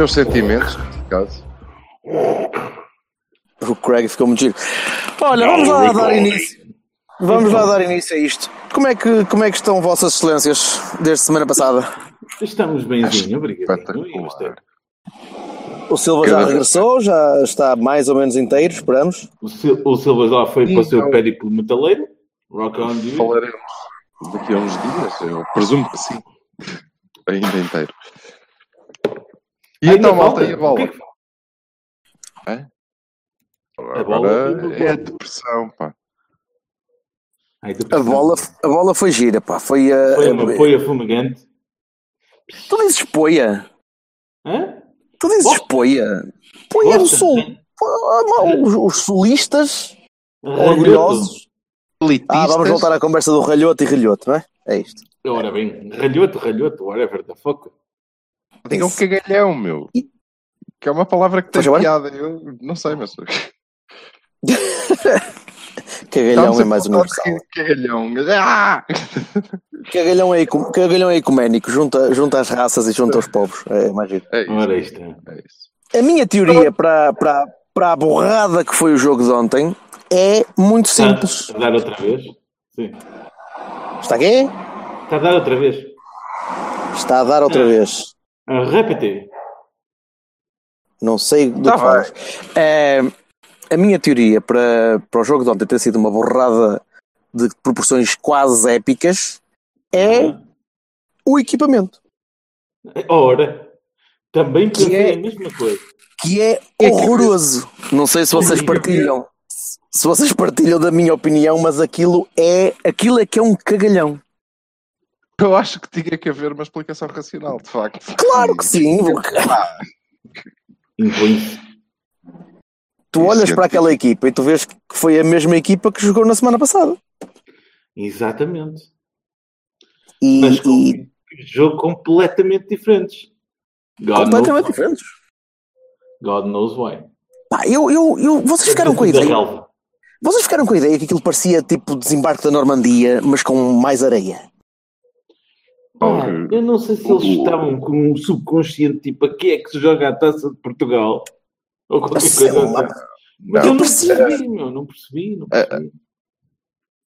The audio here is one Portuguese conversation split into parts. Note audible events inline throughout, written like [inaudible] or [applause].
Meus sentimentos, neste caso. O Craig ficou muito giro. Olha, vamos lá dar início. Vamos lá dar início a isto. Como é que, como é que estão vossas excelências desde semana passada? Estamos benzinho, obrigado. Espetacular. O Silva já regressou, já está mais ou menos inteiro, esperamos. O, Sil o Silva já foi para o seu Então- périplo metaleiro. Rock on, dude. Falaremos daqui a uns dias, eu presumo que sim. Ainda inteiro. E Ainda então, malta, e a bola? que é? Hã? A bola? Agora é a depressão, pá. Ai, A bola, a bola foi gira, pá. Foi a. Foi uma poia fumegante. Tu dizes poia. Hã? Tu dizes Bosta. poia. Poia do sul. Ah, Os, os sulistas Ralhoto. orgulhosos. Ah, vamos Elitistas. voltar à conversa do ralhoto e ralhoto, não é? É isto. Ora bem, ralhoto, ralhoto, whatever the fuck. Digam Isso. cagalhão, meu. Que é uma palavra que tem Faz agora? piada. Eu não sei, mas. [laughs] Cagalhão é mais universal. Cagalhão. Ah! Cagalhão é, ecu- cagalhão é ecuménico, junta, junta as raças e junta os povos. É mais giro. É isso. É. É isso. A minha teoria para, para, para a borrada que foi o jogo de ontem é muito simples. Está a dar outra vez? Sim. Está aqui? Está a dar outra vez? Está a dar outra vez. A repetir. Não sei do Tá que falas. É, a minha teoria para, para o jogo de ontem ter sido uma borrada de proporções quase épicas é Uhum. o equipamento, Ora, também pensei é- a mesma coisa. que é horroroso. Não sei se vocês partilham. Se vocês partilham da minha opinião, mas aquilo é aquilo é que é um cagalhão. [laughs] Eu acho que tinha que haver uma explicação racional, de facto. Claro que sim. Impõe-se. Tu olhas para aquela equipa e tu vês que foi a mesma equipa que jogou na semana passada. Exatamente. E, Mas com e jogo completamente diferentes. God completamente diferentes. God knows why. Pá, eu, eu, eu, vocês ficaram com a ideia. Vocês ficaram com a ideia que aquilo parecia tipo desembarque da Normandia, mas com mais areia. Pá, eu não sei se eles estavam com um subconsciente tipo aqui é que se joga a taça de Portugal ou qualquer coisa assim. Mas Não, eu não percebi. percebi, meu, não percebi, não percebi.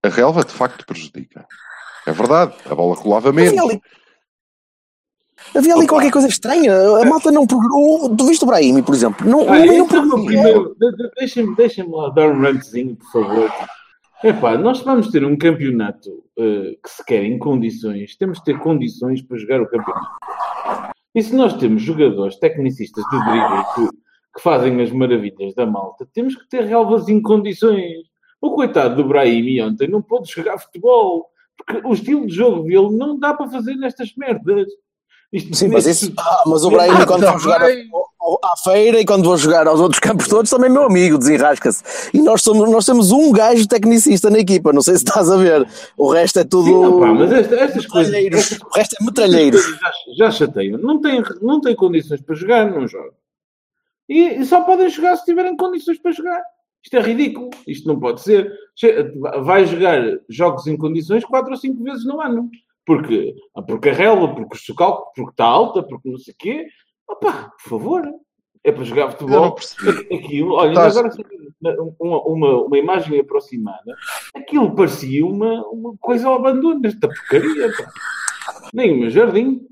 A relva de facto prejudica. É verdade, a bola Havia menos. ali, havia ali qualquer coisa estranha. A malta não progrediu. Tu viste o Brahimi, por exemplo? Não, Ah, não, progrediu. de- de- deixem-me deixem lá dar um rantzinho, por favor. Epá, nós vamos ter um campeonato eh, que se quer em condições, temos de ter condições para jogar o campeonato. E se nós temos jogadores tecnicistas de drible que, que fazem as maravilhas da malta, temos que ter relvas em condições. O coitado do Brahimi ontem não pôde jogar futebol, porque o estilo de jogo dele não dá para fazer nestas merdas. Isto- Sim, mas isso. Ah, mas o Brahimi, Ah, quando for jogar ao- à feira e quando vou jogar aos outros campos todos, também é meu amigo, desenrasca-se. E nós, somos, nós temos um gajo tecnicista na equipa, não sei se estás a ver. O resto é tudo. Sim, opá, mas esta- estas coisas. O resto é metralheiros. Já, já chateiam. Não têm, não têm condições para jogar, não jogam. E, e só podem jogar se tiverem condições para jogar. Isto é ridículo. Isto não pode ser. Vai jogar jogos em condições quatro ou cinco vezes no ano. Porque, porque a relva, porque o socal, porque está alta, porque não sei o quê. Opá, por favor. É para jogar futebol. Aquilo, olha, Estás- agora uma, uma, uma imagem aproximada, aquilo parecia uma, uma coisa ao abandono desta porcaria. Pá. Nem o meu jardim.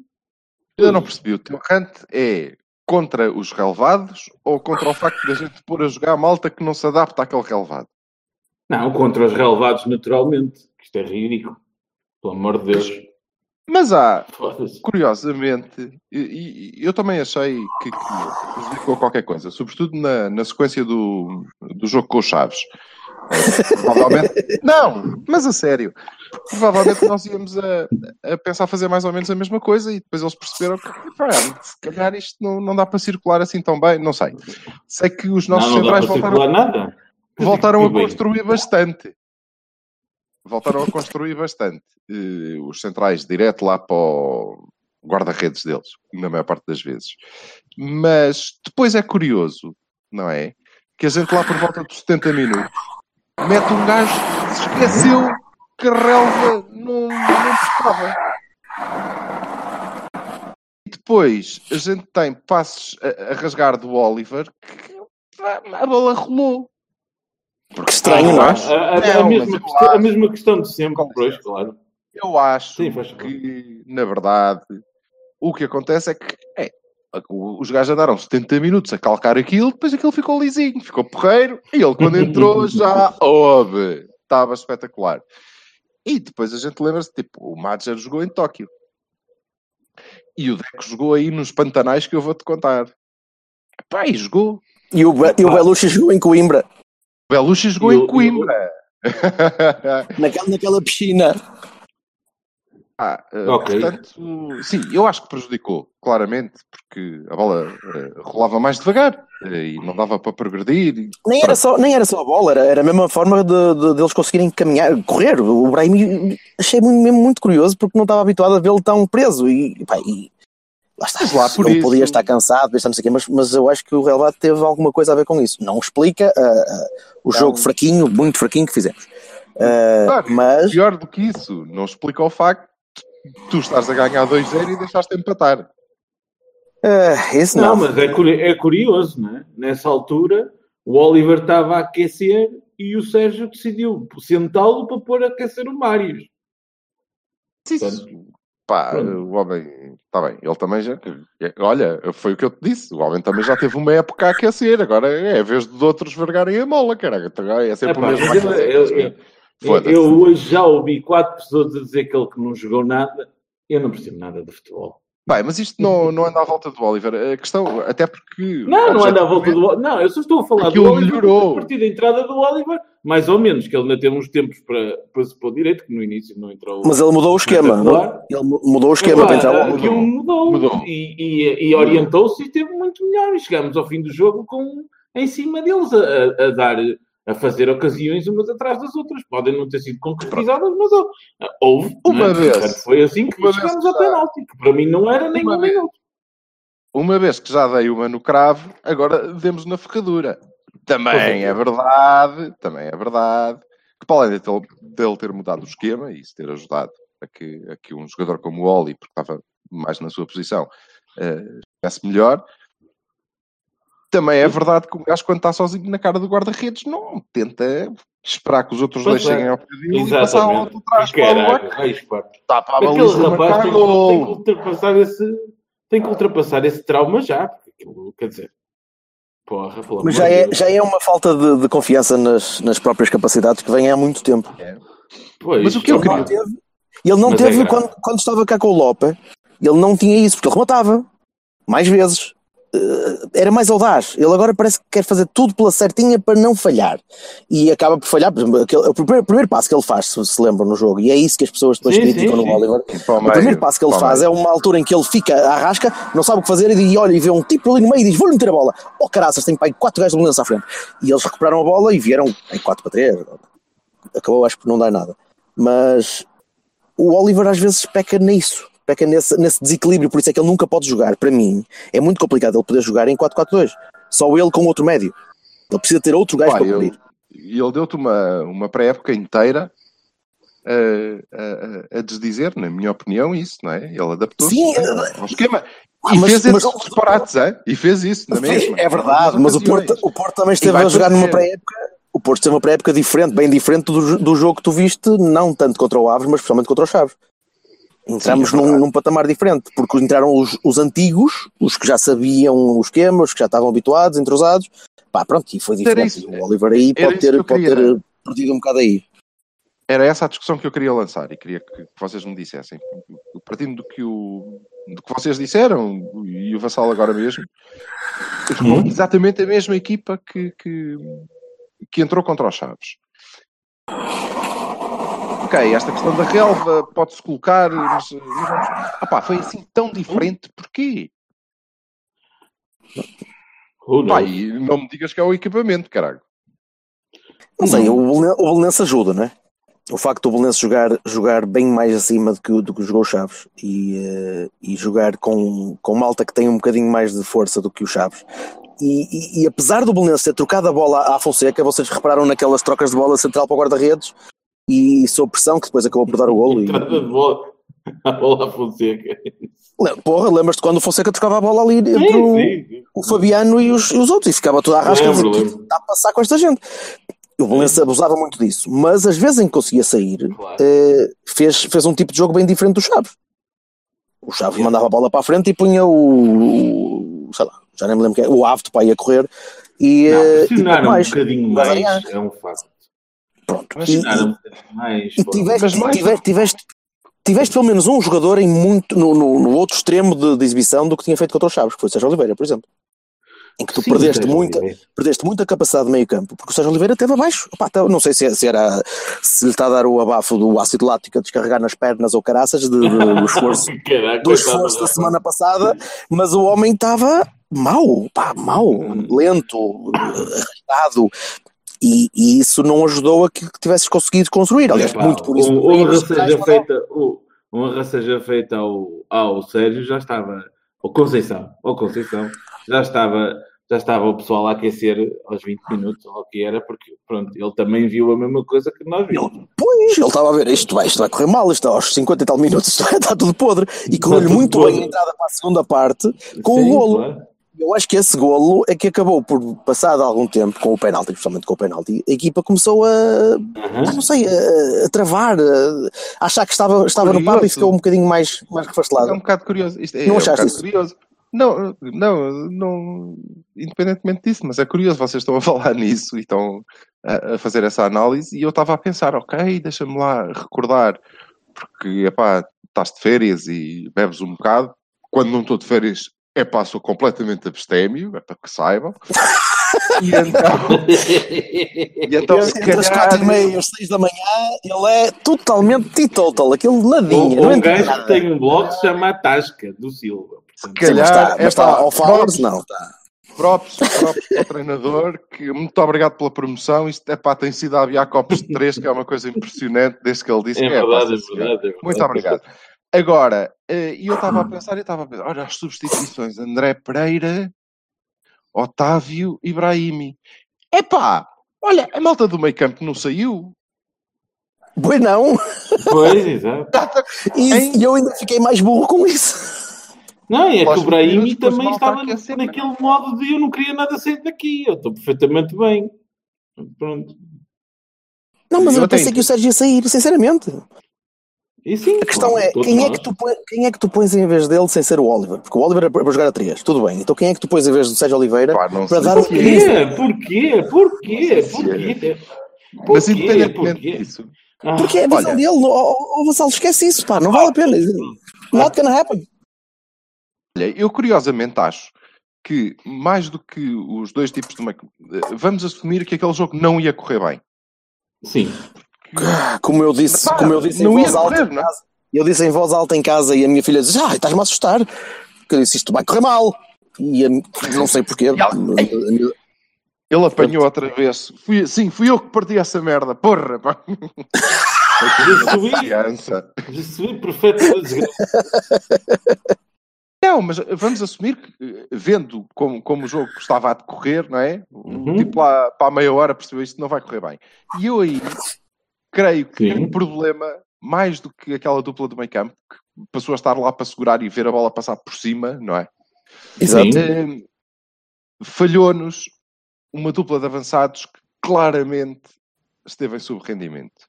Eu não percebi. O teu rant é contra os relevados ou contra o facto de a gente pôr a jogar a malta que não se adapta àquele relevado? Não, contra os relevados, naturalmente. Isto é ridículo. Pelo amor de Deus. Mas há, curiosamente, e, e eu também achei que, que prejudicou qualquer coisa, sobretudo na, na sequência do, do jogo com os Chaves. Provavelmente. [laughs] Não, mas a sério. Provavelmente nós íamos a, a pensar fazer mais ou menos a mesma coisa e depois eles perceberam que se calhar isto não, não dá para circular assim tão bem. Não sei. Sei que os nossos não, não centrais voltaram, nada. voltaram a construir bastante. Voltaram a [laughs] construir bastante. Eh, os centrais direto lá para o guarda-redes deles, na maior parte das vezes. Mas depois é curioso, não é? Que a gente lá por volta dos 70 minutos mete um gajo que se esqueceu que a relva não, não estava. E depois a gente tem passos a, a rasgar do Oliver que a bola rolou. Que estranho, não é? acho. A, a- a Não, mesma mas eu questão, a acho- mesma questão de sempre, pois, licença. claro. Eu acho Sim, que, na verdade, o que acontece é que é, os gajos andaram 70 minutos a calcar aquilo, depois aquilo ficou lisinho, ficou porreiro, e ele quando entrou [laughs] já houve. Estava espetacular. E depois a gente lembra-se, tipo, o Madger jogou em Tóquio. E o Deco jogou aí nos Pantanais que eu vou-te contar. Pá, e jogou. E o, Be- e o Belushi jogou em Coimbra, Belushi jogou E em Coimbra. [laughs] naquela, naquela piscina. Ah, eh, Ok. portanto, sim, eu acho que prejudicou, claramente, porque a bola eh, rolava mais devagar eh, e não dava para progredir. e- Nem era só, nem era só a bola, era, era a mesma forma de, de- deles conseguirem caminhar, correr. O Brahim achei muito, mesmo muito curioso porque não estava habituado a vê-lo tão preso. E, pá, e lá está. Lá por ele isso- podia estar cansado, não sei o quê, mas, mas eu acho que o Real Madrid teve alguma coisa a ver com isso. Não explica ah, ah, o jogo fraquinho, muito fraquinho que fizemos. Ah, Claro, mas Pior do que isso, não explica o facto de tu estás a ganhar 2-0 e deixaste empatar. ah, isso Não, não. mas é, curi- é curioso, não é? Nessa altura, o Oliver estava a aquecer e o Sérgio decidiu sentá-lo para pôr a aquecer o Mário. Isso, pá, Pronto. o homem, está bem, ele também já, olha, foi o que eu te disse, o homem também já teve uma época a aquecer, agora é a vez de outros vergarem a mola, caralho, então é sempre Epá, o mesmo. eu- eu- eu-. Eu hoje já ouvi quatro pessoas a dizer que ele que não jogou nada. Eu não percebo nada de futebol. Bem, mas isto não, não anda à volta do Oliver. A questão, até porque. Não, não anda à volta do Oliver. Não, eu só estou a falar Aquilo do Oliver melhorou. a partir da entrada do Oliver, mais ou menos, que ele ainda teve uns tempos para, para se pôr direito, que no início não entrou. Mas ele mudou o esquema. Não? Ele mu- mudou o esquema para entrar o aquilo mudou, Mudou. e, e- e orientou-se e esteve muito melhor. E chegámos ao fim do jogo com, em cima deles, a, a- a dar, a fazer ocasiões umas atrás das outras. Podem não ter sido concretizadas, mas houve. Uma vez. Portanto, Foi assim que chegámos ao penalti, que para mim não era nem Uma vez. minuto. Uma vez que já dei uma no cravo, agora demos na ferradura. Também é. é verdade, também é verdade, que para além dele, dele ter mudado o esquema e isso ter ajudado a que, a que um jogador como o Oli, porque estava mais na sua posição, eh, estivesse melhor, também é verdade que o gajo, quando está sozinho na cara do guarda-redes, não tenta esperar que os outros Pois dois é. cheguem ao pedido e passar ao Exatamente. outro trás para o está para a Aquele baliza rapaz marcar tem, que- tem que ultrapassar esse, tem que ultrapassar esse trauma já, porque aquilo, quer dizer, porra, Mas já é, já é uma falta de, de confiança nas, nas próprias capacidades que vem há muito tempo. Pois, Mas o que eu Ele não queria- teve, ele não Mas é teve grave. quando, quando estava cá com o Lope, ele não tinha isso, porque ele rematava mais vezes. Eh, Era mais audaz. Ele agora parece que quer fazer tudo pela certinha para não falhar. E acaba por falhar. Por exemplo, aquele- o primeiro, o primeiro passo que ele faz, se se lembram no jogo, e é isso que as pessoas depois Sim, criticam sim, no. Oliver. O primeiro passo que ele faz meio. é uma altura em que ele fica à rasca, não sabe o que fazer e olha e vê um tipo ali no meio e diz: Vou-lhe meter a bola. Oh caraças, tem pai quatro gajos de mudança à frente. E eles recuperaram a bola e vieram em 4 para 3. Acabou, acho que não dá nada. Mas o Oliver às vezes peca nisso, peca nesse, nesse desequilíbrio, por isso é que ele nunca pode jogar. Para mim, é muito complicado ele poder jogar em 4-4-2. Só ele com outro médio. Ele precisa ter outro gajo Pá, para cobrir. E ele deu-te uma, uma pré-época inteira a, a, a desdizer, na minha opinião, isso, não é? Ele adaptou-se Sim, ao esquema. Ah, E mas- fez mas- esses disparates, hein? E fez isso na mesma. É verdade, mas o Porto, o Porto também esteve a jogar numa pré-época. O Porto teve uma pré-época diferente, bem diferente do, do jogo que tu viste, não tanto contra o Aves, mas especialmente contra o Chaves. Entramos Sim, é num, num patamar diferente, porque entraram os, os antigos, os que já sabiam o esquema, os que já estavam habituados, entrosados. Pá, pronto, e foi diferente. o Oliver aí pode que ter, pode ter perdido um bocado aí. Era essa a discussão que eu queria lançar e queria que vocês me dissessem. Partindo do que, o, do que vocês disseram, e o Vassal agora mesmo, jogou exatamente a mesma equipa que, que, que entrou contra os Chaves. Ok, esta questão da relva pode-se colocar, mas, mas vamos... ah, pá, foi assim tão diferente, porquê? Pá, não me digas que é o equipamento, caralho. Não sei, o Belenenses ajuda, né? O facto do Belenenses jogar, jogar bem mais acima do que, o- do que jogou o Chaves e, eh, e jogar com, com malta que tem um bocadinho mais de força do que o Chaves. E, e- e apesar do Belenenses ter trocado a bola à Fonseca, vocês repararam naquelas trocas de bola central para o guarda-redes e sob pressão, que depois acabou por dar o golo. E, bola. A bola Fonseca. Porra, lembras-te quando o Fonseca trocava a bola ali entre o, o Fabiano e os, e os outros e ficava toda a rasca está a passar com esta gente. O Belenenses abusava muito disso, mas às vezes em que conseguia sair, Claro. eh, fez, fez um tipo de jogo bem diferente do Chaves. O Chaves Yeah. mandava a bola para a frente e punha o, o- sei lá, já nem me lembro quem, é, o Ave para ir a correr e, Não, eh, e pressionaram um mais. bocadinho mais, é um facto. Pronto. E, um e- bocadinho mais. e tiveste, Mas mais- tiveste, tiveste, tiveste pelo menos um jogador em muito, no, no, no outro extremo de, de exibição do que tinha feito contra o Chaves, que foi o Sérgio Oliveira, por exemplo. Em que tu Sim, perdeste muita, Oliveira. perdeste muita capacidade de meio campo, porque o Sérgio Oliveira esteve abaixo. Opá, tá- não sei se, se era se lhe está a dar o abafo do ácido lático a descarregar nas pernas ou caraças de- de- do esforço, [laughs] Caraca, do esforço da da- semana passada, mas o homem estava mau, pá, mau, Hum. lento, [coughs] arrastado. E, e isso não ajudou a que, tivesses conseguido construir. Aliás, Epá, muito por isso. Honra seja feita, honra seja feita ao, ao Sérgio, já estava, ao Conceição, ao Conceição, já estava, já estava o pessoal a aquecer aos 20 minutos, ou o que era, porque pronto, ele também viu a mesma coisa que nós vimos. Pois, ele estava a ver, isto vai, isto vai correr mal, isto aos 50 e tal minutos, [laughs] isto vai estar tudo podre. E correu-lhe muito podre. bem a entrada para a segunda parte, com Sim, o golo. claro. Eu acho que esse golo é que acabou por, passado algum tempo, com o penalti, principalmente com o penalti, a equipa começou a, Aham. não sei, a, a travar, a, achar que estava, estava no papo e ficou um bocadinho mais, mais É um refastelado. bocado curioso. Isto é, Não é um achaste bocado isso? curioso. Não, não, não, independentemente disso, mas é curioso, vocês estão a [laughs] falar nisso e estão a, a fazer essa análise e eu estava a pensar, ok, deixa-me lá recordar, porque, epá, estás de férias e bebes um bocado, quando não estou de férias, epá, sou completamente abstémio, é para que saibam. [laughs] E então, e então se Entre calhar, 4 e meia e as 6 da manhã, ele é totalmente teetotal, aquele nadinha, Um, um gajo nada. que tem um blog que se chama A Tasca, do Silva. se Portanto, Sim, mas calhar, está, mas está ao props, não, está. Props, props para o treinador, que muito obrigado pela promoção. Isto é pá, tem sido a aviar copos de três, que é uma coisa impressionante, desde que ele disse É que é. pá, verdade, é verdade. é verdade. Muito obrigado. Agora, eh, e eu estava a pensar, eu estava a pensar, olha as substituições, André Pereira, Otávio e Brahimi. Epá, olha, a malta do meio campo não saiu. Pois não, Pois, [laughs] exato. e, e eu ainda fiquei mais burro com isso. Não, é que o Brahimi também estava a aquecer, naquele modo de eu não queria nada sair daqui, eu estou perfeitamente bem. Pronto. Não, mas Eu eu pensei que o Sérgio ia sair, sinceramente. E sim, A questão claro, é, quem é, que tu quem é que tu pões em vez dele sem ser o Oliver? Porque o Oliver é para jogar a 3, tudo bem. Então quem é que tu pões em vez do Sérgio Oliveira Pá, não para sei dar um? Porquê? Porquê? Porquê? Porquê? Porquê? Mas Porquê? independentemente Porquê? disso, Ah, Porque é a visão Olha. dele. Ó oh, oh, Vassalo, esquece isso, pá, não vale a pena. Not gonna happen. Olha, eu curiosamente acho que mais do que os dois tipos de meio vamos assumir que aquele jogo não ia correr bem. Sim. Como eu disse, Pá, como eu disse em não ia voz alta correr, em casa. Eu disse em voz alta em casa e a minha filha disse: Ah, estás-me a assustar. Eu disse: Isto vai correr mal. E a, não sei porquê. ela- minha- Ele apanhou outra vez. Fui, sim, fui eu que parti essa merda. Porra, pá. Percebi [laughs] perfeitamente. Não, mas vamos assumir que, vendo como, como o jogo estava a decorrer, não é? Uhum. Tipo lá para a meia hora percebeu isto não vai correr bem. E eu aí creio que Sim. o problema, mais do que aquela dupla do meio campo, que passou a estar lá para segurar e ver a bola passar por cima, não é? Exato. Eh, falhou-nos uma dupla de avançados que claramente esteve em subrendimento.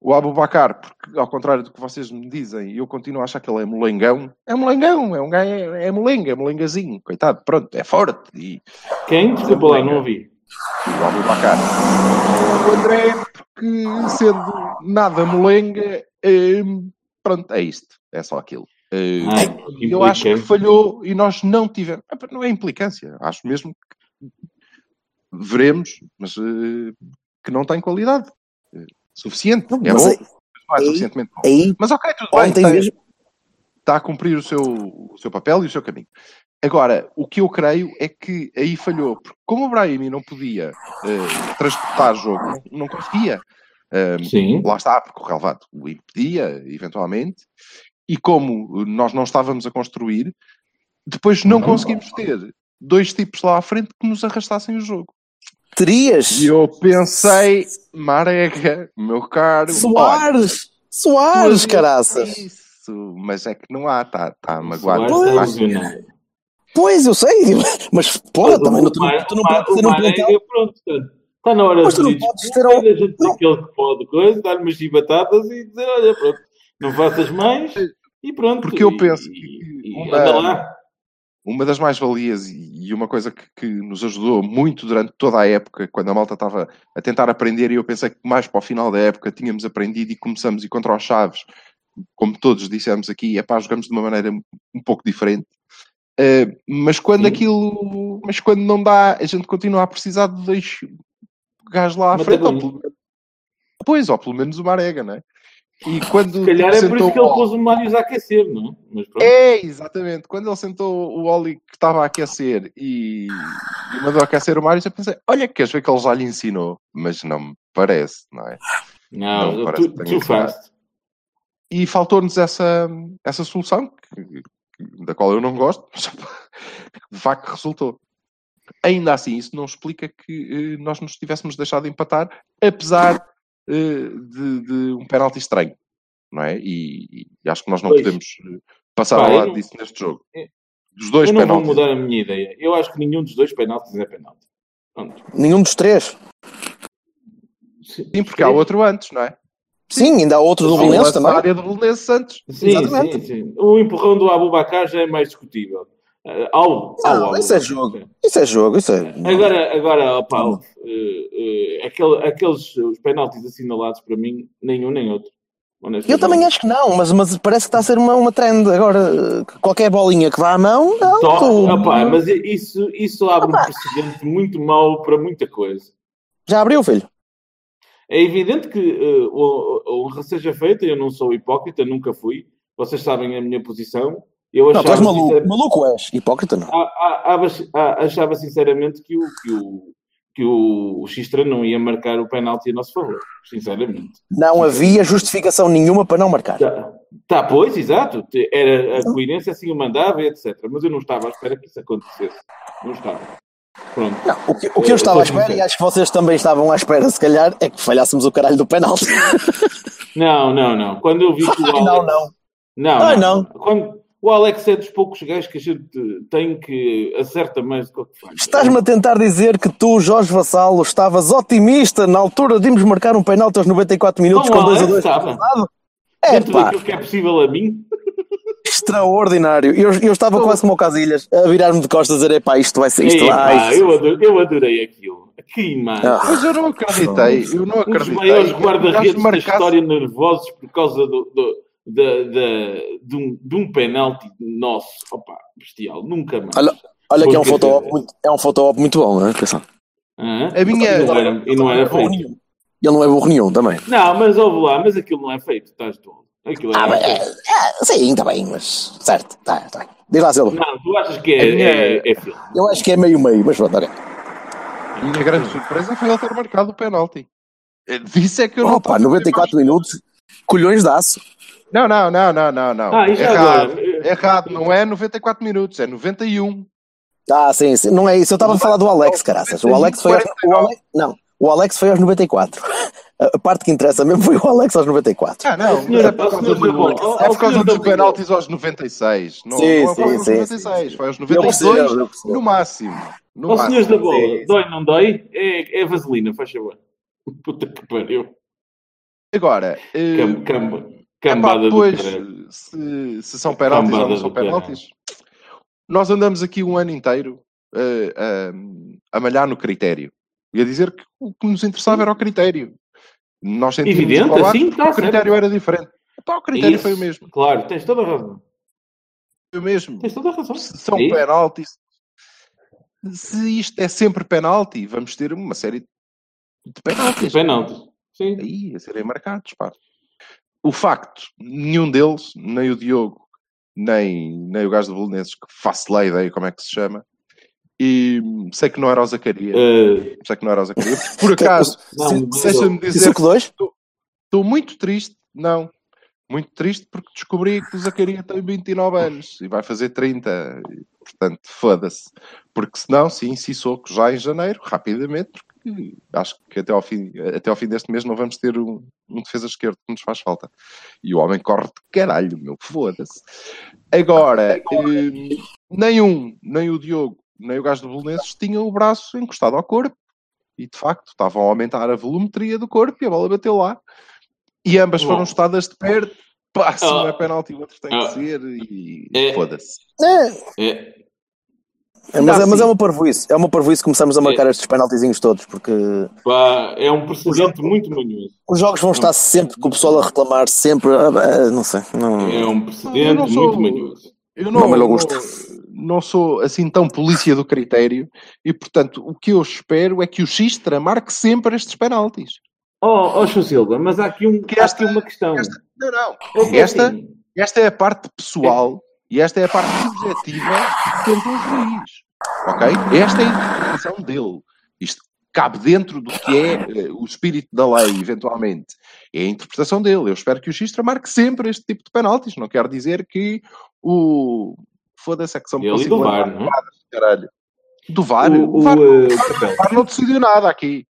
O Abubacar, porque ao contrário do que vocês me dizem, eu continuo a achar que ele é molengão. É molengão, é um gajo, é, é molenga, é molengazinho, coitado, pronto, é forte. E Quem? Desculpa lá, não ouvi. O Abubacar. O André, porque sendo nada molenga, eh, pronto, é isto, é só aquilo. Eh, Ah, eu acho que falhou e nós não tivemos. Ah, Não é implicância, acho mesmo que veremos, mas eh, que não tem qualidade. Suficiente. Não, é mas bom, aí- mas não é aí- suficientemente bom. Aí, Mas ok, tudo bem. Está, mesmo. está a cumprir o seu, o seu papel e o seu caminho. Agora, o que eu creio é que aí falhou, porque como o Brahimi não podia eh, transportar jogo, não, não conseguia. Eh, Sim. lá está, porque o relevado o impedia, eventualmente, e como nós não estávamos a construir, depois não conseguimos ter dois tipos lá à frente que nos arrastassem o jogo. Terias E eu pensei, Marega, meu caro, olha, Soares! Soares, caraças! Isso, mas é que não há, está tá magoado. Soares está Tá-. Pois, eu sei, [laughs] mas porra, também não, tu, não- tu não podes ter um Marega, plantel. pronto, está na hora Mas tu não de podes ter um- a gente não. aquele que pode coisa, dar umas chibatadas e dizer, olha, pronto, não faças mais e pronto. Porque eu penso que uma- anda lá. uma das mais-valias e e uma coisa que, que nos ajudou muito durante toda a época, quando a malta estava a tentar aprender, e eu pensei que mais para o final da época tínhamos aprendido e começamos, e contra os Chaves, como todos dissemos aqui, é pá, jogamos de uma maneira um pouco diferente. Eh, mas quando Sim. aquilo, mas quando não dá, a gente continua a precisar de dois gajos lá à frente, ou pelo, pois, ou pelo menos uma arega, não é? E [laughs] quando Se calhar é por isso que ele pôs o Mário a aquecer, não é? É, exatamente. Quando ele sentou o Oli que estava a aquecer e, e mandou aquecer o Mário, eu pensei, olha, queres ver que ele já lhe ensinou? Mas não me parece, não é? Não, Não, too fast. E faltou-nos essa, essa solução, que- da qual eu não gosto, mas de facto resultou. Ainda assim, isso não explica que eh, nós nos tivéssemos deixado de empatar, apesar eh, de, de um penalti estranho, não é? E, e acho que nós não Pois. podemos eh, passar ao lado disso neste jogo. eu- Dos dois Eu não vou penaltis. mudar a minha ideia. Eu acho que nenhum dos dois penaltis é penalti. Pronto. Nenhum dos três. Sim, porque há outro antes, não é? Sim, ainda há outro do Belenenses também. na área do Belenenses antes. Sim, Exatamente. sim, sim. O empurrão do Abubacar já é mais discutível. Uh, ao, Não, ao isso é jogo. Isso é jogo, isso é. Agora, agora opá, uh, uh, aquele, aqueles os penaltis assinalados para mim, nenhum nem outro. Eu também acho que não, mas, mas parece que está a ser uma, uma trend. Agora, eh, qualquer bolinha que vá à mão, não. Só- tu- opá, mas isso, isso abre Opá. um precedente muito mau para muita coisa. Já abriu, filho. É evidente que uh, honra seja feita, eu não sou hipócrita, nunca fui. Vocês sabem a minha posição. Eu Não, achava, maluco. sincer- Maluco és. Hipócrita não. a- a- a- a- achava sinceramente que o, que o, que o Xistra não ia marcar o penalti a nosso favor. Sinceramente. Não havia justificação nenhuma para não marcar. Tá, tá, pois, exato. Era, a coerência assim o mandava, etc. Mas eu não estava à espera que isso acontecesse. Não estava. Não, o que, o que eu estava à espera, e acho que vocês também estavam à espera, se calhar, é que falhássemos o caralho do penalti. [laughs] Não, não, não. Quando eu vi que o [laughs] Alex... não, não. Não, Ai, não. não. Quando... O Alex é dos poucos gajos que a gente tem que acerta mais do que o que faz. Estás-me a tentar dizer que tu, Jorge Vassalo, estavas otimista na altura de irmos marcar um penalti aos 94 minutos Não, com 2 a Alex 2 estava. É Dentro pá, daquilo que é possível a mim. Extraordinário. Eu, eu estava quase como o Casilhas, a virar-me de costas a dizer, epá, isto vai ser isto. Ei, vai, pá, isto- eu, adorei, eu adorei aquilo. Que imagem. Ah. Mas eu não acreditei, eu não Um dos acreditei. maiores guarda-redes da história nervosos por causa do, do, da- da- de, um, de um penalti nosso. Opa, bestial. Nunca mais. Olha, Olha que é um foto-op muito, é um foto muito bom, não é? Hã? A minha- E não era, e não era Burro feito. nenhum. Ele não é burro nenhum também. Não, mas ouve lá, mas aquilo não é feito. Estás todo. Aquilo Ah, é mas, é, é, sim, está bem, mas certo, tá, tá bem. Diz lá, Silva. Não, tu achas que é, minha- é, é filme. Eu acho que é meio-meio, mas pronto, ok. A minha grande surpresa foi ele ter marcado o penalti. Disso é que eu não Opa, estava a ter 94 mais- minutos, colhões de aço. Não, não, não, não, não, não. Ah, Errado. agora? Errado, não é 94 minutos, é 91. Ah, sim, sim. Não é isso. Eu estava a falar do Alex, caraças. O Alex foi aos, o Alex, Não, o Alex foi aos 94. A parte que interessa mesmo foi o Alex aos 94. Ah, não, é por causa, do, é por causa dos penaltis aos 96. Não, Sim, não sim, foi aos sim, 96, sim. foi aos Eu percebo, 92 eu percebo. no máximo. No Ó, máximo. senhores da bola, Sim, sim. dói, não dói? É, é vaselina, faz favor. Puta que pariu. Agora, eh, Cam, epá, cambada depois, do caralho. se, se são penaltis ou não são penaltis, nós andamos aqui um ano inteiro eh, a, a malhar no critério. E a dizer que o que nos interessava era o critério. Nós sentimos Evidente, embalados assim, tá o critério era diferente. Epá, o critério Isso, foi o mesmo. Claro, tens toda a razão. Foi o mesmo. Tens toda a razão. Se são E? penaltis, se isto é sempre penalti, vamos ter uma série de penaltis. Penaltis. Sim. aí a serem marcados. Pá. O facto, nenhum deles, nem o Diogo, nem, nem o gajo do Belenenses, que faço lá ideia como é que se chama, e sei que não era o Zacarias, Eh, sei que não era o Zacarias. Por acaso, [laughs] se- deixa-me dizer, 5-2? estou muito triste, não, muito triste porque descobri que o Zacarias tem 29 anos e vai fazer 30, e, portanto, foda-se. Porque senão, sim, Sissoko já em janeiro, rapidamente, porque acho que até ao fim, até ao fim deste mês não vamos ter um, um defesa esquerdo que nos faz falta. E o homem corre de caralho, meu, foda-se. Agora, hum, nem um, nem o Diogo, nem o gajo do Belenenses tinham o braço encostado ao corpo. E de facto, estavam a aumentar a volumetria do corpo e a bola bateu lá. E ambas foram estadas de perto. Pá, se um Ah. é penalti, o outro tem Ah. que ser. E É. foda-se. É, é, é, mas, é, mas é uma parvoíce. É uma parvoíce começamos a marcar estes penaltizinhos todos, porque pá, é um precedente muito manhoso. os jogos vão estar sempre com o pessoal a reclamar, sempre. ah, ah, Não sei. Não... É um precedente não sou- muito manhoso. Eu Não não, me não, gusta. Não sou assim tão polícia do critério e, portanto, o que eu espero é que o Xistra marque sempre estes penaltis. Oh, oh. Silva, mas há aqui, um, Que há esta- aqui uma questão. esta- Não, não. É que Esta, assim, esta é a parte pessoal e esta é a parte subjetiva que tem o juiz. Ok? Esta é a interpretação dele. Isto cabe dentro do que é eh, o espírito da lei, eventualmente. É a interpretação dele. Eu espero que o Xistra marque sempre este tipo de penaltis. Não quer dizer que o. Foda-se, é que são Ele e do VAR, não é? caralho. Do VAR? O, O, VAR, o, eh, o VAR não decidiu nada aqui.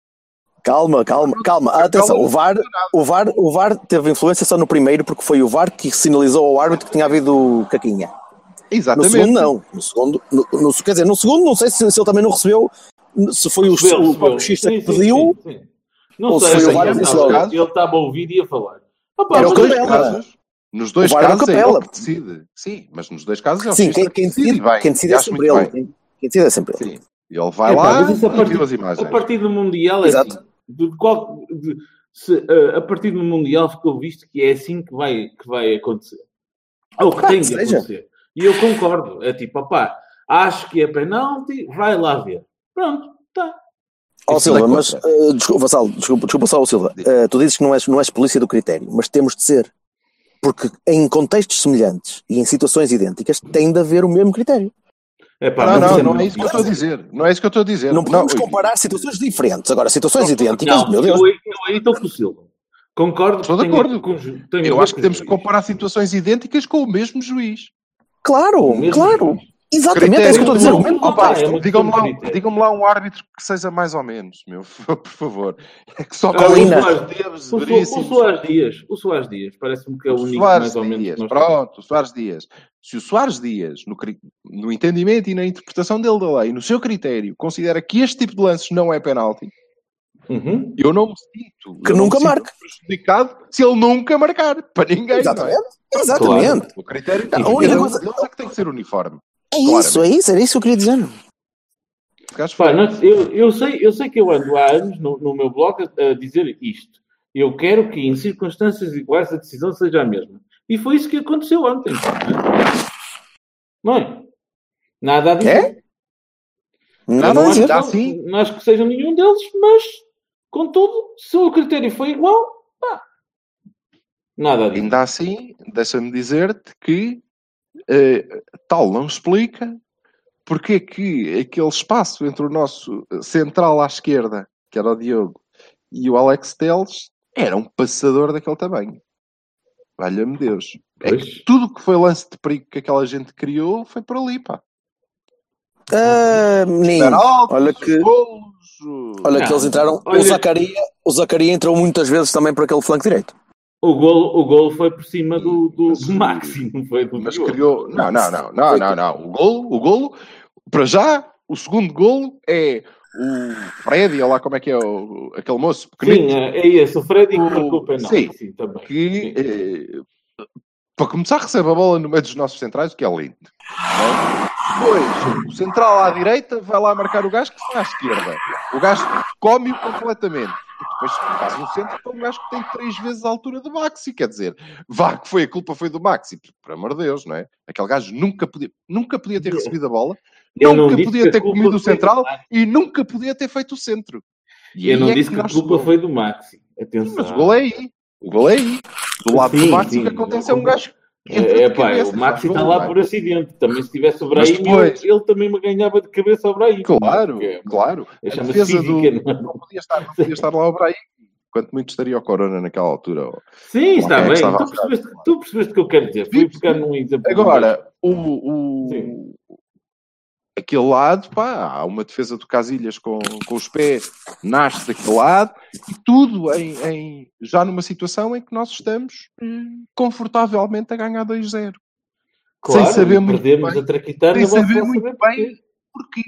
Calma, calma, calma. Atenção, o VAR, o, VAR, o VAR teve influência só no primeiro, porque foi o VAR que sinalizou ao árbitro que tinha havido caquinha. No Exatamente. segundo, não. No segundo, no, no- quer dizer, no segundo, não sei se, se ele também não recebeu, se foi o, Recebeu, o recebeu. próprio Xista que Sim, sim, pediu. sim, sim. Não Ou sei, se foi o ele VAR logo. ele estava a ouvir e a falar. Opa, Era o Capela. casos, nos dois casos é ele que decide. Sim, mas nos dois casos é o Sim, quem, quem que decide. decide, e bem, quem decide é sempre ele. Quem quem decide é sempre ele. Sim. Ele vai Epá, lá mas isso a e viu as imagens. A partir do Mundial é Exato. assim. De qual, de- se, eh, a partir do Mundial ficou visto que é assim que vai, que vai acontecer. Ou que tem que seja. acontecer. E eu concordo. É tipo, opá, acho que é penalti, vai lá ver. Pronto, tá. Ó é Silva, mas eh, desculpa, Vassal, desculpa, desculpa só, Silva. Eh, tu dizes que não és, não és polícia do critério, mas temos de ser. Porque em contextos semelhantes e em situações idênticas tem de haver o mesmo critério. É pá, Não, mas não, é não é isso que eu estou a dizer. Não é isso que eu estou a dizer. Não podemos eu- comparar situações diferentes. Agora, situações idênticas, Não, meu Deus. eu, aí- eu aí estou Silva. Concordo. Estou de acordo. com- Eu acho que temos os que comparar situações idênticas com o mesmo juiz. Claro, O mesmo claro. juiz. Exatamente, é isso que eu estou a dizer. O mesmo Opa, é Digam-me lá, critério. digam lá um árbitro que seja mais ou menos, meu, [laughs] por favor. É que só Colina. o Soares Dias, o. Soares Dias, parece-me que é o O único Soares mais ou menos. Dias, pronto, o Soares Dias. Se o Soares Dias, no, no entendimento e na interpretação dele da lei, no seu critério, considera que este tipo de lances não é penalti. Uhum. eu não me sinto. Que nunca marque. prejudicado se ele nunca marcar. Para ninguém. não é? Exatamente. Exatamente. O critério Não, a única um coisa- é que tem que ser uniforme. É isso, é isso, era isso que eu queria dizer. Pá, nós- eu, eu, sei, eu sei que eu ando há anos no, no meu blog a, a dizer isto. Eu quero que em circunstâncias iguais a decisão seja a mesma. E foi isso que aconteceu ontem. Não é? Nada a dizer. É? Nada não a acho, dizer. Dá que- sim. não acho que seja nenhum deles, mas, contudo, se o critério foi igual, pá, nada a dizer. Ainda assim, deixa-me dizer-te que eh, tal não explica porque é que aquele espaço entre o nosso central à esquerda, que era o Diogo, e o Alex Teles, era um passador daquele tamanho. Valha-me Deus. É que tudo que foi lance de perigo que aquela gente criou foi por ali, pá. Ah, menino, olha que, golos, olha Não, que eles entraram. olha- O Zacaria, o Zacaria entrou muitas vezes também por aquele flanco direito. O golo, o golo foi por cima do, do, Mas- do Maxi, não foi do Mas criou. Não, não, não, não, não, não. O golo, o golo, para já, o segundo golo é o Freddy, olha lá como é que é o, aquele moço Sim, pequenito, é é esse, o Freddy que O- marcou o penal. sim. Sim, também. que eh, para começar recebe a bola no meio dos nossos centrais, o que é lindo. é? Depois, o central à direita vai lá marcar o gajo que está à esquerda. O gajo come-o completamente. E depois faz um centro para um gajo que tem três vezes a altura do Maxi. Quer dizer, vá que foi a culpa foi do Maxi. Por amor de Deus, não é? Aquele gajo nunca podia, nunca podia ter recebido a bola, Eu nunca podia ter comido o central e nunca podia ter feito o centro. E Eu não é disse que a culpa foi do Maxi. Atenção. Mas o gol é aí. O gol é aí. Do lado Sim, do Maxi, o que acontece é um gajo. É, é pá, o Maxi está lá é? por acidente. Também se tivesse o Brahim, depois- ele, ele também me ganhava de cabeça ao Brahim. Claro, Porque claro. é- A chama-se defesa do. física, não é? Não podia estar, não podia estar lá o Brahim. Quanto muito estaria o Corona naquela altura. Sim, está Ok, bem. a Tu percebeste, tu percebeste o que eu quero dizer. Fui buscar num exemplo. Agora, o, o-. aquele lado, pá, há uma defesa do Casilhas com, com os pés, nasce daquele lado, e tudo em, em- já numa situação em que nós estamos hum, confortavelmente a ganhar 2-0. claro, sem saber muito perdemos bem- a traquitar sem saber muito saber bem porquê. Porquê?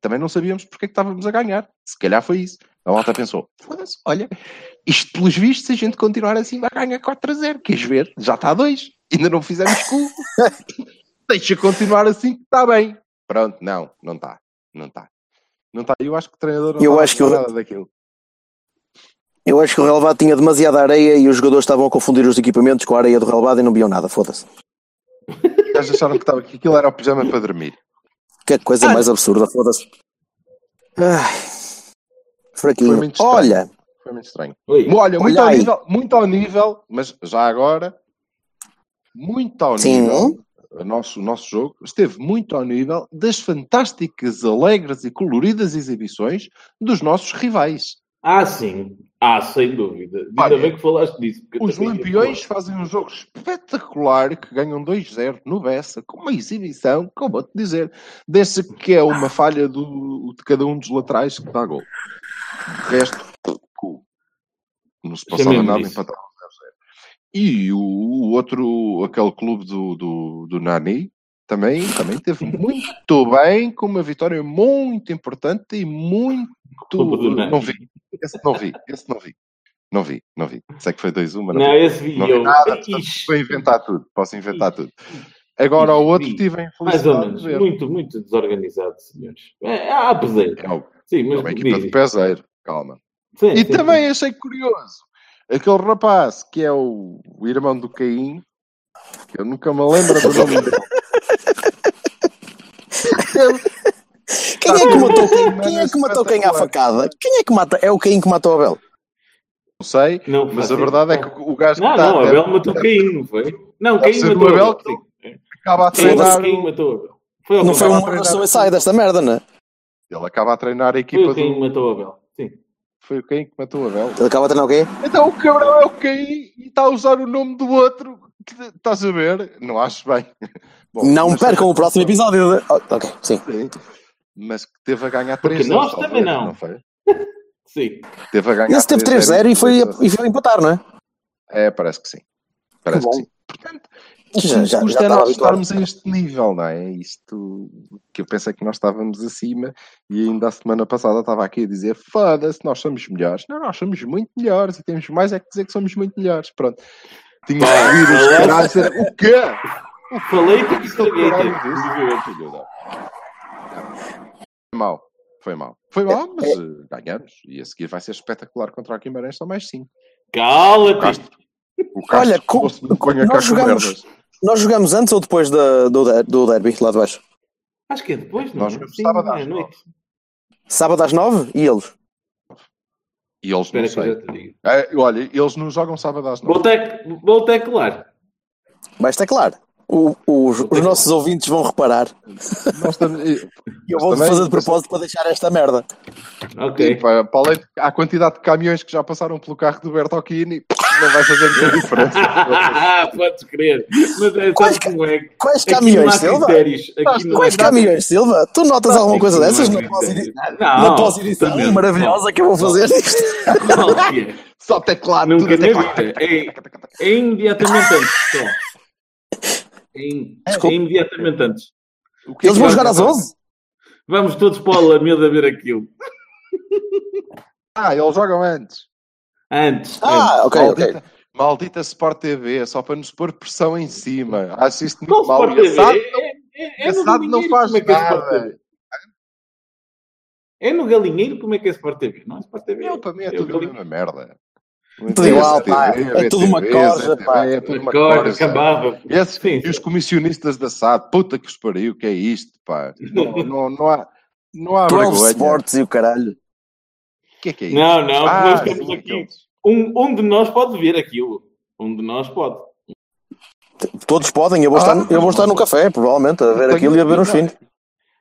Também não sabíamos porque é que estávamos a ganhar. Se calhar foi isso. A malta pensou: "Foda-se, olha, isto pelos vistos, se a gente continuar assim, vai ganhar 4 a 0. Queres ver? Já está a 2. Ainda não fizemos cu. [laughs] Deixa continuar assim que está bem. Pronto, não, não está. Não está. Não está. Eu acho que o treinador não Eu acho que nada daquilo. Eu acho que o relevado tinha demasiada areia e os jogadores estavam a confundir os equipamentos com a areia do relevado e não viam nada, foda-se. [laughs] Gajos acharam que, estava, que aquilo era o pijama para dormir. Que coisa Ah. mais absurda, foda-se. Fraquinho. muito estranho. Olha, Foi muito estranho. Oi. Olha, muito Olha ao nível, muito ao nível, mas já agora, muito ao Sim. nível, o nosso, nosso jogo esteve muito ao nível das fantásticas, alegres e coloridas exibições dos nossos rivais. Ah, sim. Ah, sem dúvida. Ainda Olha, bem que falaste disso. Os Lampiões fazem um jogo espetacular que ganham 2-0 no Bessa, com uma exibição, que eu vou-te dizer, desse que é uma falha do, de cada um dos laterais que dá gol. O resto, não se passava Chamemos nada, isso. empatavam 0-0. E o, o outro, aquele clube do, do, do Nani, também, também teve muito bem, com uma vitória muito importante e muito. Não vi, esse não vi, esse não vi. Não vi, não vi. Sei que foi 2-1, mas não, Não, esse vi Não vi eu. nada, portanto, Vou inventar tudo, posso inventar tudo. Agora o outro Sim. tive a mais ou infelicidade ver. Muito, muito desorganizado, senhores. É, há peseiro. É Sim, é uma equipa de peseiro, calma. Sim, E sim, também achei curioso, aquele rapaz que é o, o irmão do Caim, que eu nunca me lembro do nome dele. [laughs] quem é que matou quem? Quem é que matou quem à facada? Quem é que mata? É o Caim que matou Abel. Não sei, Não, mas a verdade é que o gajo Não, que está não, Abel matou Caim, não foi? Não, Caim matou Abel Abel. sim. acaba a treinar. Caim matou Abel. Foi Não foi estava um suicide desta merda, não é? Ele acaba a treinar a Foi equipa o Caim que do. matou Abel. Sim. Foi o Caim que matou o Abel. Ele acaba a treinar o quê? Então o cabrão é o Caim e está a usar o nome do outro. que- Estás a ver? Não acho bem. [laughs] Bom, Não percam o próximo episódio. de- Oh, ok, sim. Sim. Mas que teve a ganhar Porque 3 nós também não. foi? [laughs] Sim. Teve a ganhar Esse teve 3-0 3-0 e foi, e foi empatar, não é? É, parece que sim. Parece Que que, sim. Portanto, o Já- já- custo já é nós habituado. estarmos a este nível, não é? Isto que eu pensei que nós estávamos acima e ainda a semana passada estava aqui a dizer foda-se, nós somos melhores. Não, nós somos muito melhores e temos mais é que dizer que somos muito melhores. Pronto. Tinha que vir os caras dizer o quê? Falei que individualmente. Foi mal. Foi mal. Foi mal, mas eh, ganhamos. E a seguir vai ser espetacular contra o Guimarães, são mais 5. Cala-te. Castro. O Castro, Olha, co- não se me ponha nós jogamos- merdas. Nós jogamos antes ou depois da- do, do derby, lá de baixo? Acho que é depois, não Nós é? jogamos Sim, sábado é às noite. Sábado às 9 e eles? E eles Espera não que eu sei. já te digo. É, olha, eles não jogam sábado às Vou, nove. tec... Vou teclar. Vai estar claro. O- os, os nossos ouvintes vão reparar. [laughs] Eu vou também- fazer de propósito para deixar esta merda. Ok. e, pá, para além quantidade de caminhões que já passaram pelo carro do Bertolini, não vai fazer muita diferença. [laughs] Podes crer. Mas é, Quais sabe como é? Quais não caminhões, Silva? critérios. Aqui não há Quais caminhões, Silva? Tu notas alguma coisa não dessas na critérios. pós-edição? Não, Na pós-edição maravilhosa que eu vou fazer [laughs] é? Só teclado, Nunca tudo na teclado. É, é imediatamente antes. Só. É, é imediatamente antes. O que é Eles que vão jogar às acontecer? 11? Vamos todos para o Alameda ver aquilo. Ah, eles jogam antes. Antes. Ah, ok, ok. maldita, maldita Sport TV, só para nos pôr pressão em cima. Acho isto muito mal. Sport a TV? SAD É, é, é, SAD não Galinheiro, faz como é que é Sport nada. TV? É no Galinheiro, como é que é Sport TV? Não é Sport TV. Não, para mim é É tudo a Galinheiro. mesma merda. Tudo igual, pá. É tudo uma corja, pá. É tudo uma corja. acabava. E, Sim, e os comissionistas da SAD, puta que os pariu, que é isto, pá. Não, não, não há, não há 12 vergonha. Sports e o caralho. Que é que é isso? Não, não, Ah, nós temos sim, aqui. Um, um de nós pode ver aquilo. Um de nós pode. Todos podem, eu vou, Ah, estar, eu vou estar no café, provavelmente, a ver aquilo e a ver uns novidade. fins.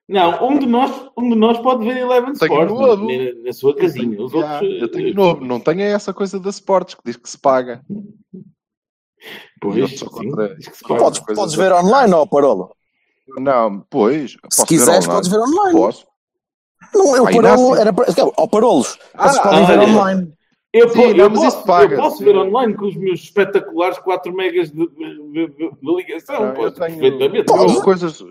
Não, um de nós, um de nós pode ver Eleven Sports na, na sua casinha. Os Já, outros. eu tenho eh, novo, não tenho essa coisa da Sports que diz que se paga. Pois, sim, contra- diz que se paga. Podes, podes ver online, ó Parolo. Não, pois. Se ver quiseres, podes ver online. Posso. Não, eu Ah, Parolo era para. Ó Parolos, vocês Ah, podem ver online. Eu, Sim, eu não, mas posso, paga. eu posso ver online com os meus espetaculares 4 megas de, de- de- de ligação. Não, eu posso tenho- perfeitamente. eu- coisas,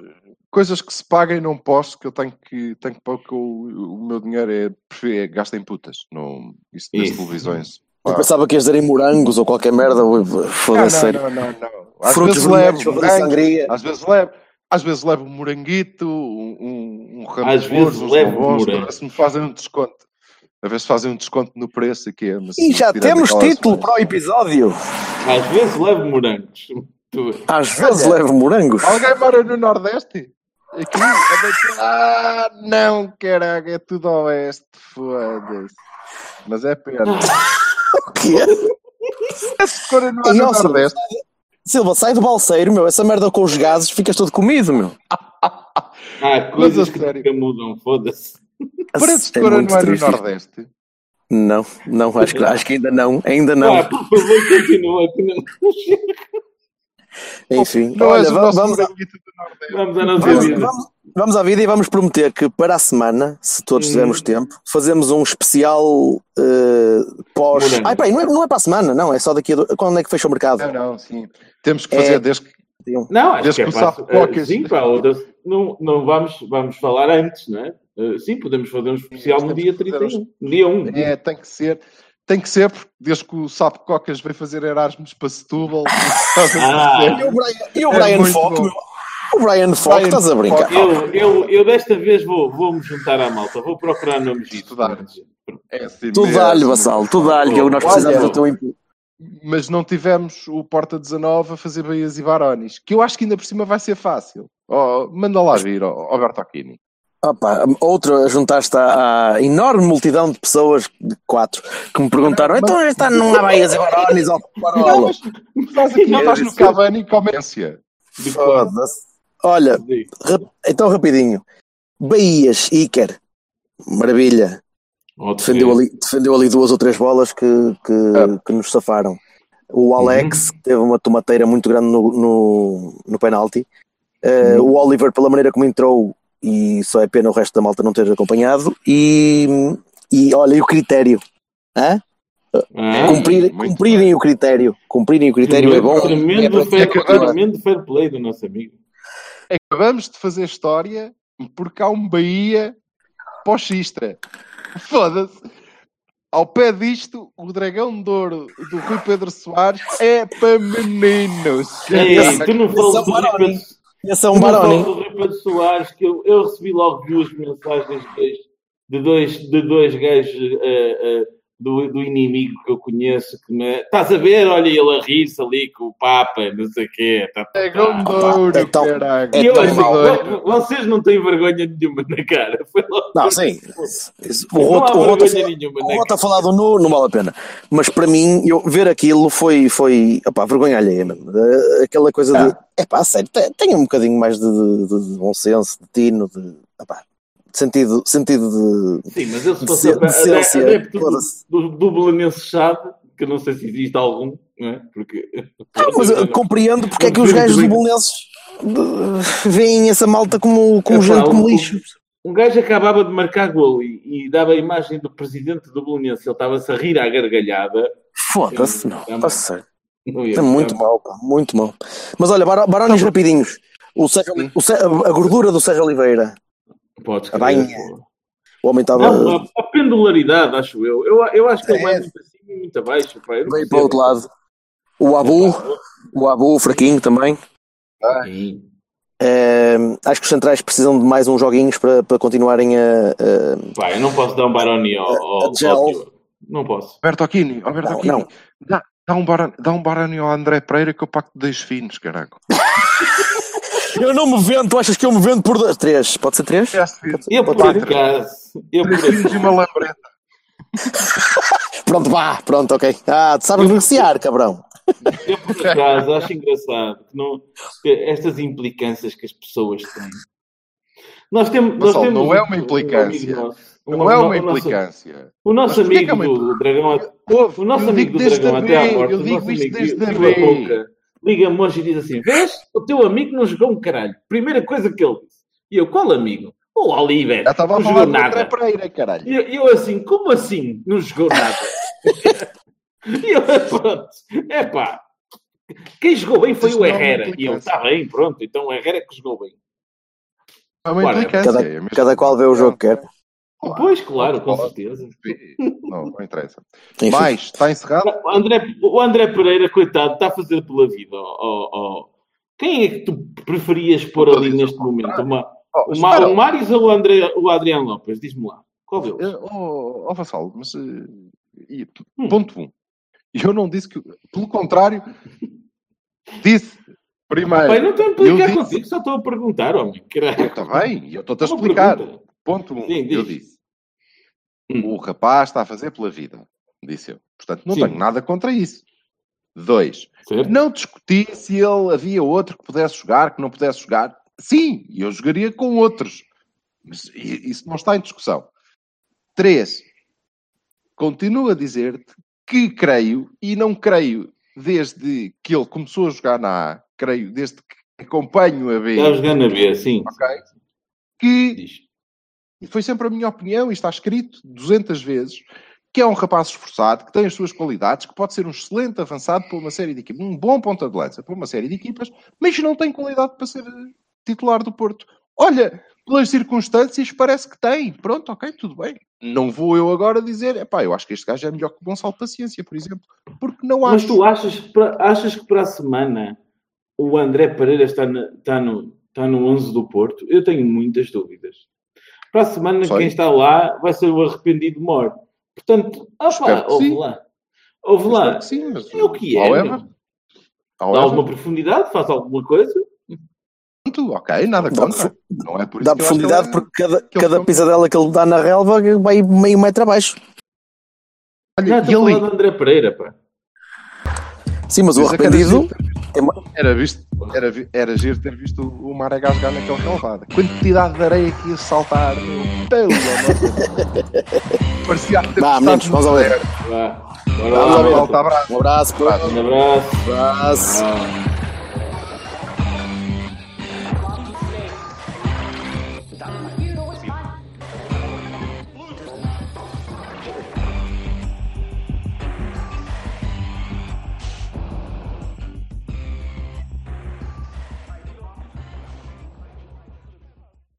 coisas que se paguem não posso, que eu tenho que, tenho que pôr que o, o meu dinheiro é, é gasto em putas. Não, isso das Isso. televisões. Eu Pá. pensava que ias dizer em morangos ou qualquer merda. Não, Foda-se, sério. não, não, não, não. Às Frutos vezes levo sangria. às vezes levo, às vezes levo um moranguito, um, um, um ramo Às de vezes flores, uns levo bombons, morango. para ver se me fazem um desconto. A ver se fazem um desconto no preço aqui. Mas E já temos título para o episódio. Às vezes levo morangos. [laughs] Às vezes levo morangos. Alguém mora no Nordeste? Aqui? Ah, não, caralho, é tudo oeste. Foda-se. Mas é pena. [laughs] O quê? Esse cora não é no Nordeste. Silva, sai do balseiro, meu. Essa merda com os gases, ficas todo comido, meu. Há coisas que nunca mudam, foda-se. De É cora muito não é no. Nordeste? Não, não, acho que, acho que ainda não. Ainda não. Ah, por favor, continua. que não- [laughs] Enfim, Não olha, vamos, a-. Vamos à nossa vamos, vida. vamos- vamos à vida e vamos prometer que para a semana, se todos Hum. tivermos tempo, fazemos um especial eh, pós. Ai, peraí, não é, não é para a semana, não, é só daqui a. do- Quando é que fecha o mercado? Não, não, sim. Temos que É. fazer desde que. Não, acho Desde que é que o fácil. Cocas- Sim, pá, outra- não, não vamos, vamos falar antes, não é? Eh, Sim, podemos fazer um especial no dia que fazer 31. Dia 1. É, tem que ser. Tem que ser, porque desde que o Sapo Cocas veio fazer Erasmus para Setúbal. [laughs] Ah. E o Brian, e o É Brian bom. meu? O Brian estás a brincar? Eu, eu, eu desta vez vou, vou me juntar à malta, vou procurar nomes disso. Estudar. É assim Tu dá-lhe, Vassal, tu dá-lhe, que é o que nós precisamos do teu input. Mas não tivemos o Porta 19 a fazer Baías e Barones, que eu acho que ainda por cima vai ser fácil. Oh, manda lá vir, ó, ó Bertocchini. Opa, outro a juntar-se à, enorme multidão de pessoas, de quatro, que me perguntaram: então está numa Baía de Barones ou Não, Parola? Não, estás no isso- Cavani com? Foda-se. Olha, rap- então rapidinho. Baías, Iker, maravilha. Defendeu ali, defendeu ali duas ou três bolas que, que, É. que nos safaram. O Alex Uhum. teve uma tomateira muito grande no, no, no penalti. Eh, Uhum. O Oliver, pela maneira como entrou, e só é pena o resto da malta não ter acompanhado. E, e olha, e o critério. Hã? Ah, Cumprir, cumprirem o critério. Cumprirem o critério é bom. Tremendo, É fair, é tremendo fair play do nosso amigo. Acabamos de fazer história porque há um Bahia pós-Xistra. Foda-se. Ao pé disto, o dragão de ouro do Rui Pedro Soares é para meninos. Ei, tu não falas do. Rui é Pedro- não Baroni. do Rui Pedro Soares, que eu, eu recebi logo duas mensagens de dois, de dois, de dois gajos eh, eh, do, do inimigo que eu conheço que me. Estás a ver? Olha ele a rir-se ali com o Papa, não sei o quê. Tá, tá, Dragão de tá. ouro, é tão- caralho. é E eu tão assim, vo- vocês não têm vergonha nenhuma na cara. Não, sim. Isso- O Não há Roto, o Roto, vergonha nenhuma o na Roto a falar do nu não vale a pena. Mas para mim, eu ver aquilo foi, foi opá, vergonha alheia mesmo. Eh, Aquela coisa de. É pá, sério, te- tenha um bocadinho mais de, de- de bom senso, de tino, de. opá, de sentido, sentido de. Sim, mas ele se fosse adepto do, do, Belenenses sabe, que eu não sei se existe algum, não é? Porque. Ah, mas eu compreendo porque é que os gajos do Bolonenses de- veem essa malta como, como Epá, gente, como o- lixo. Um gajo acabava de marcar gol e, e dava a imagem do presidente do Belenenses, ele estava-se a rir à gargalhada. Foda-se, não. É Tá sério. Não ia É muito ficar- mau, pá, muito mau. Mas olha, bar- Barões rapidinhos. O Sérgio, o Sé- a gordura do Sérgio Oliveira. Podes A crer, banha. pô. O homem estava. Não, a, a pendularidade, acho eu. Eu, eu acho que ele É. vai muito acima e muito abaixo. Pá. Veio para o outro lado. O Abu, o Abu, fraquinho também. Eh, acho que os centrais precisam de mais uns joguinhos para, para continuarem a. a- Pá, eu não posso dar um Baroni ao, ao, ao. Não posso. Bertocchini, Bertocchini, Não, não. Dá, dá um barani, dá um barani ao André Pereira que eu pacto de dois finos, caralho. [laughs] Eu não me vendo, tu achas que eu me vendo por dois? Três, pode ser três? Três finos. Eu por Pode ser. acaso. Eu por acaso. uma lambreta. [laughs] Pronto, vá, pronto, ok. Ah, tu sabes negociar, cabrão. Eu, por acaso, acho engraçado que, não, que estas implicâncias que as pessoas têm. Nós temos, nós Pessoal, temos não é um- uma um implicância. amigo nosso, Não um- é o uma nosso- implicância. O nosso amigo é uma do Dragão, o nosso amigo do desde Dragão até à morte, eu digo isto amigo desde a. Pouca, liga-me hoje e diz assim: Vês? O teu amigo não jogou um caralho. Primeira coisa que ele disse. E eu, qual amigo? O Oliver. Já estava a não falar nada. Pereira, caralho. E eu, eu assim, como assim? Não jogou nada. [laughs] e eu, pronto, é pá. Quem jogou bem foi Isto o é Herrera. E eu, está bem, pronto. Então o Herrera é que jogou bem. É uma. Cada, é cada qual vê o jogo que quer. Pois, claro, com Claro. certeza. Não, não interessa. Enfim. Mais, está encerrado? O André, o André Pereira, coitado, está a fazer pela vida. ó, ó, ó. Quem é que tu preferias pôr ali dizer neste momento? Uma, Oh, o, Ma, espera. o Marius ou o, André, o Adriano Lopes? Diz-me lá. Qual deles? Eh, Oh, oh Vassal, mas eh, e- Hum. ponto um. Eu não disse que. Pelo contrário, disse primeiro. Pai, não estou a implicar disse- contigo, só estou a perguntar, homem. Eu também, eu estou-te a Uma explicar. pergunta. Ponto um, Sim, eu disse. Hum. O rapaz está a fazer pela vida, disse eu. Portanto, não Sim. tenho nada contra isso. Dois, Certo? não discuti se ele havia outro que pudesse jogar, que não pudesse jogar. Sim, eu jogaria com outros. Mas isso não está em discussão. Três, continuo a dizer-te que creio e não creio desde que ele começou a jogar na A, creio desde que acompanho a B, Está a jogar na B, sim. ok? Que Diz. E foi sempre a minha opinião, e está escrito 200 vezes, que é um rapaz esforçado, que tem as suas qualidades, que pode ser um excelente avançado para uma série de equipas, um bom ponta de lança para uma série de equipas, mas não tem qualidade para ser eh, titular do Porto. Olha, pelas circunstâncias, parece que tem. Pronto, ok, tudo bem. Não vou eu agora dizer, epá, eu acho que este gajo é melhor que o Gonçalo Paciência, por exemplo, porque não Mas acho. tu achas, achas que para a semana o André Pereira está, na- está, no, está no 11 do Porto? Eu tenho muitas dúvidas. Para a semana, Sei. quem está lá vai ser o arrependido mor. Portanto, opa, ouve lá. Ouve Eu lá. sim, mas É o que é. however. Dá alguma profundidade, faz alguma coisa. pronto, ok, nada contra. Não é por isso Dá profundidade é- porque cada, cada pisadela que ele dá na relva vai meio metro abaixo. Olha, e estou a falar do André Pereira, pá. Sim, mas o arrependido. É uma- Era, visto, era, era giro ter visto o Marega jogar naquele relvado. Quantidade de areia que ia saltar, meu. Pelo. Parecia ter Vá, estado meninos, no vamos ao ver. Vá. Vamos ao ver. Malta, abraço. Um abraço. Um abraço. abraço. Ah.